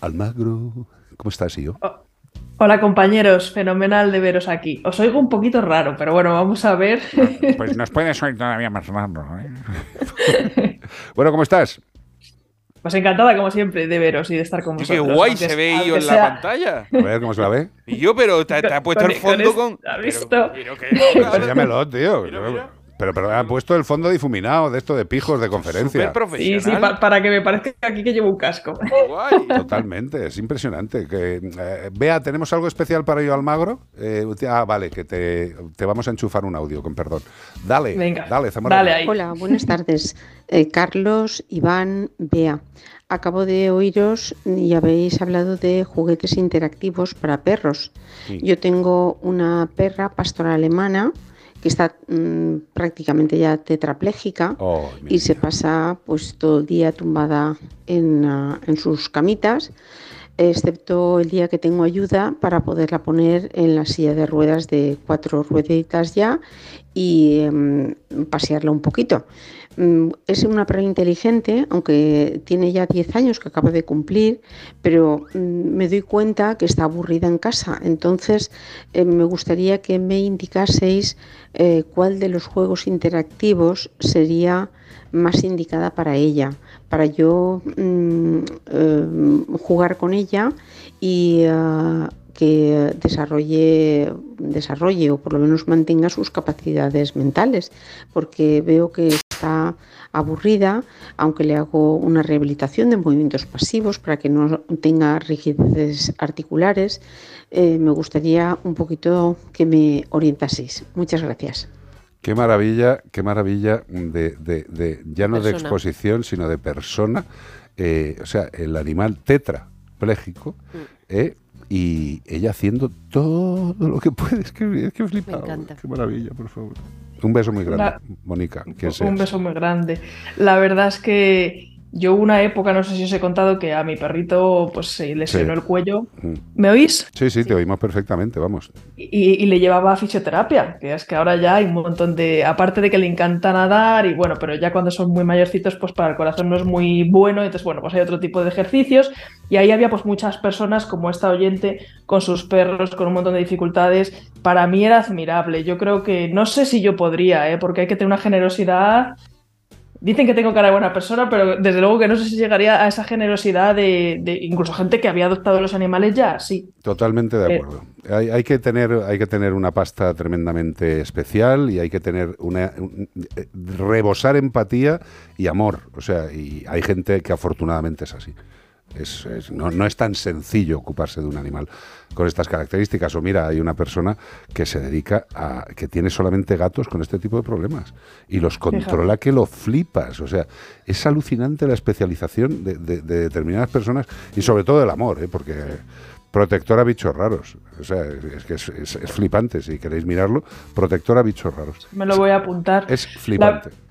Almagro, ¿cómo estás, yo? Oh, hola compañeros, fenomenal de veros aquí. Os oigo un poquito raro, pero bueno, vamos a ver. Pues nos puedes oír todavía más raro. ¿eh? bueno, ¿cómo estás? Pues encantada, como siempre, de veros y de estar con vosotros. Qué guay se ve yo en sea- la pantalla. A ver cómo se la ve. Y yo, pero te, te ha puesto Con- el fondo con con. es- ¿has Pero- visto? pero que Enséñamelo, tío. Mira, mira. Pero, pero ha puesto el fondo difuminado de esto de pijos de conferencia. Sí, profesional. sí, pa- para que me parezca aquí que llevo un casco. Guay. Totalmente, es impresionante. Que, eh, Bea, ¿tenemos algo especial para yo Almagro? Eh, ah, vale, que te, te vamos a enchufar un audio, con perdón. Dale, Venga, dale, Zamora. dale ahí. Hola, buenas tardes. Eh, Carlos, Iván, Bea. Acabo de oíros y habéis hablado de juguetes interactivos para perros. Sí. Yo tengo una perra pastora alemana que está mm, prácticamente ya tetrapléjica Oh, mi y se pasa pues todo el día tumbada en, ah, en sus camitas, excepto el día que tengo ayuda para poderla poner en la silla de ruedas de cuatro rueditas ya y em, pasearla un poquito. Mm, Es una perra inteligente, aunque tiene ya 10 años que acaba de cumplir, pero mm, me doy cuenta que está aburrida en casa. Entonces, eh, me gustaría que me indicaseis eh, cuál de los juegos interactivos sería más indicada para ella, para yo mm, eh, jugar con ella y que desarrolle, desarrolle o por lo menos mantenga sus capacidades mentales, porque veo que está aburrida, aunque le hago una rehabilitación de movimientos pasivos para que no tenga rigidez articulares. eh, me gustaría un poquito que me orientaseis. Muchas gracias. Qué maravilla, qué maravilla de, de- de- ya no de exposición, sino de persona. Eh, o sea, el animal tetrapléjico Mm. eh, y ella haciendo todo lo que puede. Es que, es que flipado. encanta. Qué maravilla, por favor. Un beso muy grande, La- Mónica. Un seas. beso muy grande. La verdad es que yo una época, no sé si os he contado, que a mi perrito pues se lesionó Sí. el cuello. Mm. ¿Me oís? Sí, sí, te oímos perfectamente, vamos. Y, y le llevaba a fisioterapia, que es que ahora ya hay un montón de, aparte de que le encanta nadar y bueno, pero ya cuando son muy mayorcitos, pues para el corazón no es muy bueno, entonces bueno, pues hay otro tipo de ejercicios y ahí había pues muchas personas como esta oyente con sus perros, con un montón de dificultades, para mí era admirable, yo creo que no sé si yo podría, ¿eh? porque hay que tener una generosidad. Dicen que tengo cara de buena persona, pero desde luego que no sé si llegaría a esa generosidad de, de incluso gente que había adoptado los animales ya, sí. Totalmente de Eh. acuerdo. Hay, hay que tener, hay que tener una pasta tremendamente especial y hay que tener una un- eh, rebosar empatía y amor. O sea, y hay gente que afortunadamente es así. Es, es- no, no es tan sencillo ocuparse de un animal con estas características. O mira, hay una persona que se dedica a que tiene solamente gatos con este tipo de problemas y los controla que lo flipas. O sea, es alucinante la especialización de, de- de determinadas personas y sobre todo el amor, ¿eh? porque protectora bichos raros. O sea, es que es, es- flipante. Si queréis mirarlo, protectora bichos raros. Me lo voy a apuntar. Es flipante. La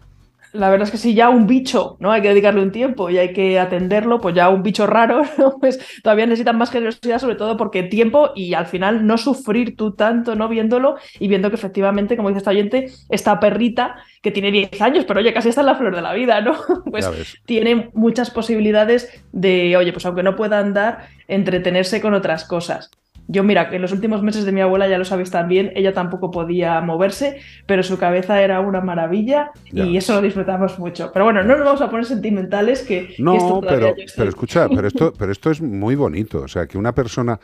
verdad es que si ya un bicho, ¿no? Hay que dedicarle un tiempo y hay que atenderlo, pues ya un bicho raro, ¿no? Pues todavía necesitan más generosidad, sobre todo porque tiempo y al final no sufrir tú tanto, ¿no? Viéndolo y viendo que efectivamente, como dice esta oyente, esta perrita que tiene 10 años, pero oye, casi está en la flor de la vida, ¿no? Pues tiene muchas posibilidades de, oye, pues aunque no pueda andar, entretenerse con otras cosas. Yo, mira, que en los últimos meses de mi abuela, ya lo sabéis también, ella tampoco podía moverse, pero su cabeza era una maravilla Ya y eso lo disfrutamos mucho. Pero bueno, no nos vamos a poner sentimentales, que, que esto No, pero, pero escucha, pero esto, pero esto es muy bonito. O sea, que una persona,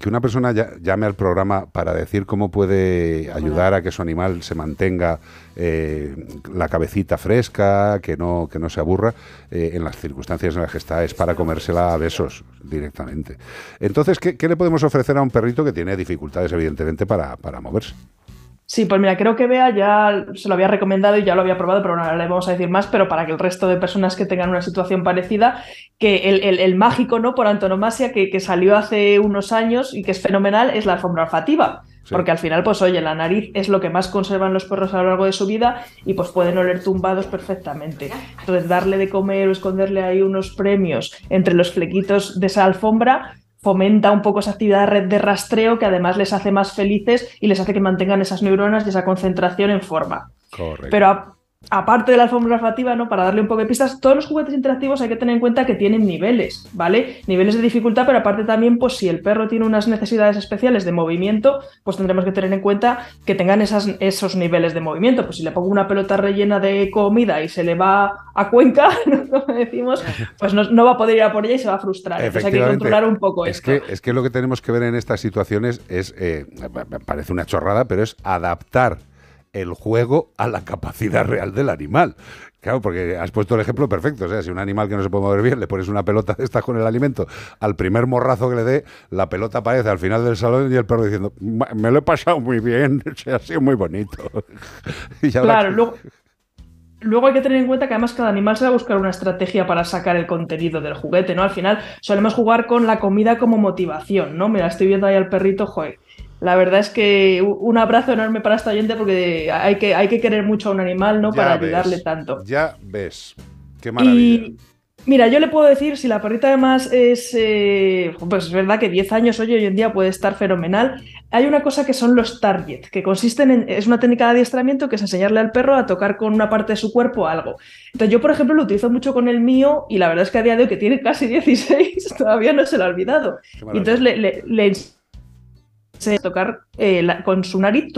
que una persona llame al programa para decir cómo puede ayudar a que su animal se mantenga eh, la cabecita fresca, que no, que no se aburra, eh, en las circunstancias en las que está, es para comérsela a besos directamente. Entonces, ¿qué, qué le podemos ofrecer a un perrito que tiene dificultades, evidentemente, para, para moverse? Sí, pues mira, creo que Bea ya se lo había recomendado y ya lo había probado, pero no le vamos a decir más, pero para que el resto de personas que tengan una situación parecida, que el, el- el mágico, ¿no? Por antonomasia, que, que salió hace unos años y que es fenomenal, es la alfombra olfativa. Sí. Porque al final, pues oye, la nariz es lo que más conservan los perros a lo largo de su vida y pues pueden oler tumbados perfectamente. Entonces, darle de comer o esconderle ahí unos premios entre los flequitos de esa alfombra fomenta un poco esa actividad de rastreo que además les hace más felices y les hace que mantengan esas neuronas y esa concentración en forma. Correcto. Pero a- aparte de la alfombra olfativa, ¿no? Para darle un poco de pistas, todos los juguetes interactivos hay que tener en cuenta que tienen niveles, ¿vale? Niveles de dificultad, pero aparte también, pues si el perro tiene unas necesidades especiales de movimiento, pues tendremos que tener en cuenta que tengan esas, esos niveles de movimiento. Pues si le pongo una pelota rellena de comida y se le va a Cuenca, como decimos, pues no, no va a poder ir a por ella y se va a frustrar. Entonces hay que controlar un poco es esto. Que, es que lo que tenemos que ver en estas situaciones es, eh, parece una chorrada, pero es adaptar el juego a la capacidad real del animal. Claro, porque has puesto el ejemplo perfecto. O sea, si un animal que no se puede mover bien le pones una pelota de estas con el alimento, al primer morrazo que le dé, la pelota aparece al final del salón y el perro diciendo, "Ma- me lo he pasado muy bien, o sea, ha sido muy bonito. Y Claro, luego, luego hay que tener en cuenta que además cada animal se va a buscar una estrategia para sacar el contenido del juguete, ¿no? Al final solemos jugar con la comida como motivación, ¿no? Mira, estoy viendo ahí al perrito, joder. La verdad es que un abrazo enorme para esta oyente porque hay que, hay que querer mucho a un animal, ¿no? Ya para ves, ayudarle tanto. Ya ves. Qué maravilla. Y mira, yo le puedo decir, si la perrita además es, eh, pues es verdad que 10 años hoy, hoy en día puede estar fenomenal. Hay una cosa que son los target, que consisten en, es una técnica de adiestramiento que es enseñarle al perro a tocar con una parte de su cuerpo algo. Entonces yo, por ejemplo, lo utilizo mucho con el mío y la verdad es que a día de hoy, que tiene casi 16, todavía no se lo ha olvidado. Entonces le, le, le tocar eh, la- con su nariz.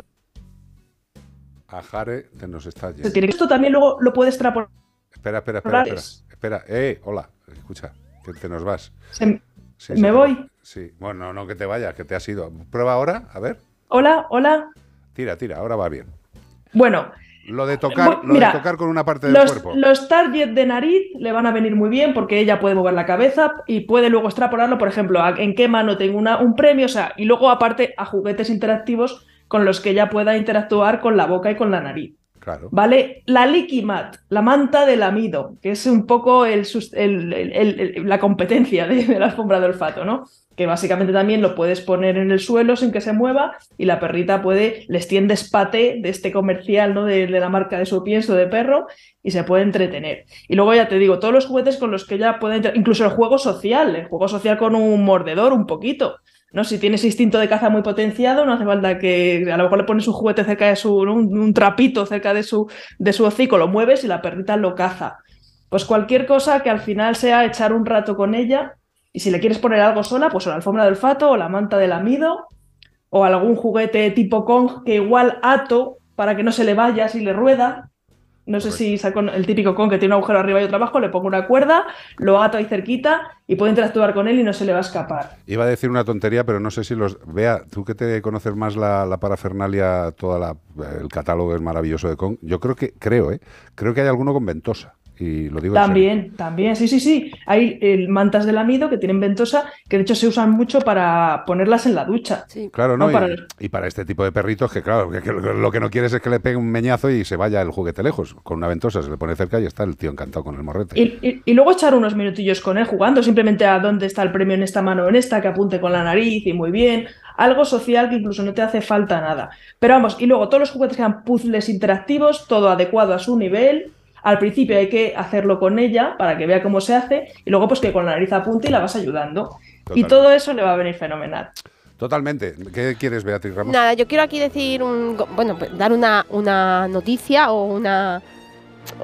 A Jare te nos está yendo. Esto también luego lo puedes extrapolar. Espera, espera, espera, espera. Espera, eh, hola, escucha, que te nos vas. Se- Sí, ¿Me voy? Sí, bueno, no que te vayas, que te has ido. Prueba ahora, a ver. Hola, hola. Tira, tira, ahora va bien. Bueno, Lo de tocar, lo mira, de tocar con una parte del Los, cuerpo. los target de nariz le van a venir muy bien porque ella puede mover la cabeza y puede luego extrapolarlo, por ejemplo, a en qué mano tengo una, un premio, o sea, y luego aparte a juguetes interactivos con los que ella pueda interactuar con la boca y con la nariz. ¿Vale? La Licky Mat, la manta del amido, que es un poco el la competencia de, la alfombra de olfato, ¿no? Que básicamente también lo puedes poner en el suelo sin que se mueva y la perrita puede, les tiendes paté de este comercial, ¿no? De, la marca de su pienso de perro y se puede entretener. Y luego ya te digo, todos los juguetes con los que ella puede, inter- incluso el juego social, el juego social con un mordedor un poquito. ¿No? Si tienes instinto de caza muy potenciado, no hace falta que a lo mejor le pones un juguete cerca de su, un, trapito cerca de su, de su hocico, lo mueves y la perrita lo caza. Pues cualquier cosa que al final sea echar un rato con ella y si le quieres poner algo sola, pues o la alfombra del olfato o la manta del amido o algún juguete tipo Kong que igual ato para que no se le vaya si le rueda. No sé si saco el típico Kong que tiene un agujero arriba y otro abajo, le pongo una cuerda, lo ato ahí cerquita y puedo interactuar con él y no se le va a escapar. Iba a decir una tontería, pero no sé si los. Vea, tú que te conoces más la, la parafernalia, toda la, el catálogo es maravilloso de Kong. Yo creo que, creo, ¿eh? Creo que hay alguno con ventosa. Y lo digo. También, también, sí, sí, sí. Hay eh, mantas del amido que tienen ventosa, que de hecho se usan mucho para ponerlas en la ducha. Sí. Claro, ¿no? No, Y- para- y, para este tipo de perritos, que claro, que, que lo, que no quieres es que le pegue un meñazo y se vaya el juguete lejos. Con una ventosa se le pone cerca y está el tío encantado con el morrete. Y, y- y luego echar unos minutillos con él jugando, simplemente a dónde está el premio en esta mano o en esta, que apunte con la nariz y muy bien. Algo social que incluso no te hace falta nada. Pero vamos, y luego todos los juguetes que sean puzzles interactivos, todo adecuado a su nivel. Al principio hay que hacerlo con ella para que vea cómo se hace y luego pues que con la nariz apunte y la vas ayudando. Y todo eso le va a venir fenomenal. Totalmente. ¿Qué quieres, Beatriz Ramos? Nada, yo quiero aquí decir, un, bueno, pues dar una, una noticia o una,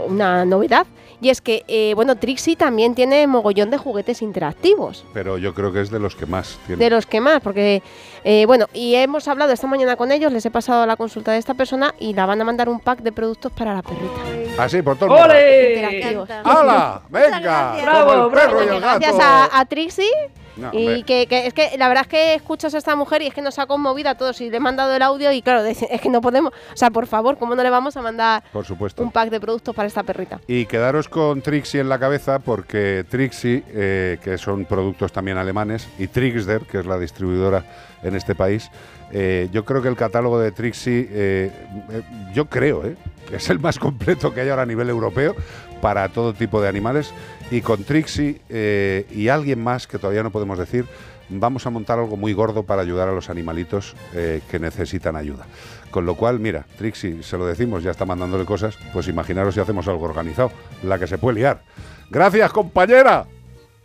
una novedad. Y es que, eh, bueno, Trixie también tiene mogollón de juguetes interactivos. Pero yo creo que es de los que más tiene. De los que más, porque, eh, bueno, y hemos hablado esta mañana con ellos, les he pasado la consulta de esta persona y la van a mandar un pack de productos para la perrita. Así, por todo el mundo. ¡Hala! ¡Venga! gracias. Bravo, Como el perro bravo. y el gato. Gracias a, a Trixie No, y que, que es que la verdad es que escuchas a esta mujer y es que nos ha conmovido a todos y le he mandado el audio y claro, es que no podemos, o sea, por favor, ¿cómo no le vamos a mandar por supuesto. un pack de productos para esta perrita? Y quedaros con Trixie en la cabeza porque Trixie, eh, que son productos también alemanes, y Trixder, que es la distribuidora en este país, eh, yo creo que el catálogo de Trixie, eh, eh, yo creo, eh, es el más completo que hay ahora a nivel europeo para todo tipo de animales. Y con Trixie eh, y alguien más que todavía no podemos decir, vamos a montar algo muy gordo para ayudar a los animalitos eh, que necesitan ayuda. Con lo cual, mira, Trixie, se lo decimos, ya está mandándole cosas, pues imaginaros si hacemos algo organizado, la que se puede liar. Gracias, compañera.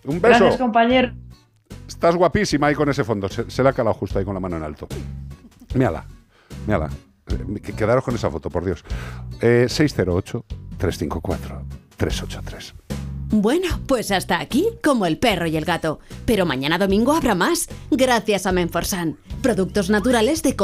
Un beso. Gracias, compañero. Estás guapísima ahí con ese fondo. Se, se la ha calado justo ahí con la mano en alto. Mírala, mírala. Eh, que- Quedaros con esa foto, por Dios. Eh, 608 354-383. Bueno, pues hasta aquí, como el perro y el gato. Pero mañana domingo habrá más, gracias a Menforsan. Productos naturales de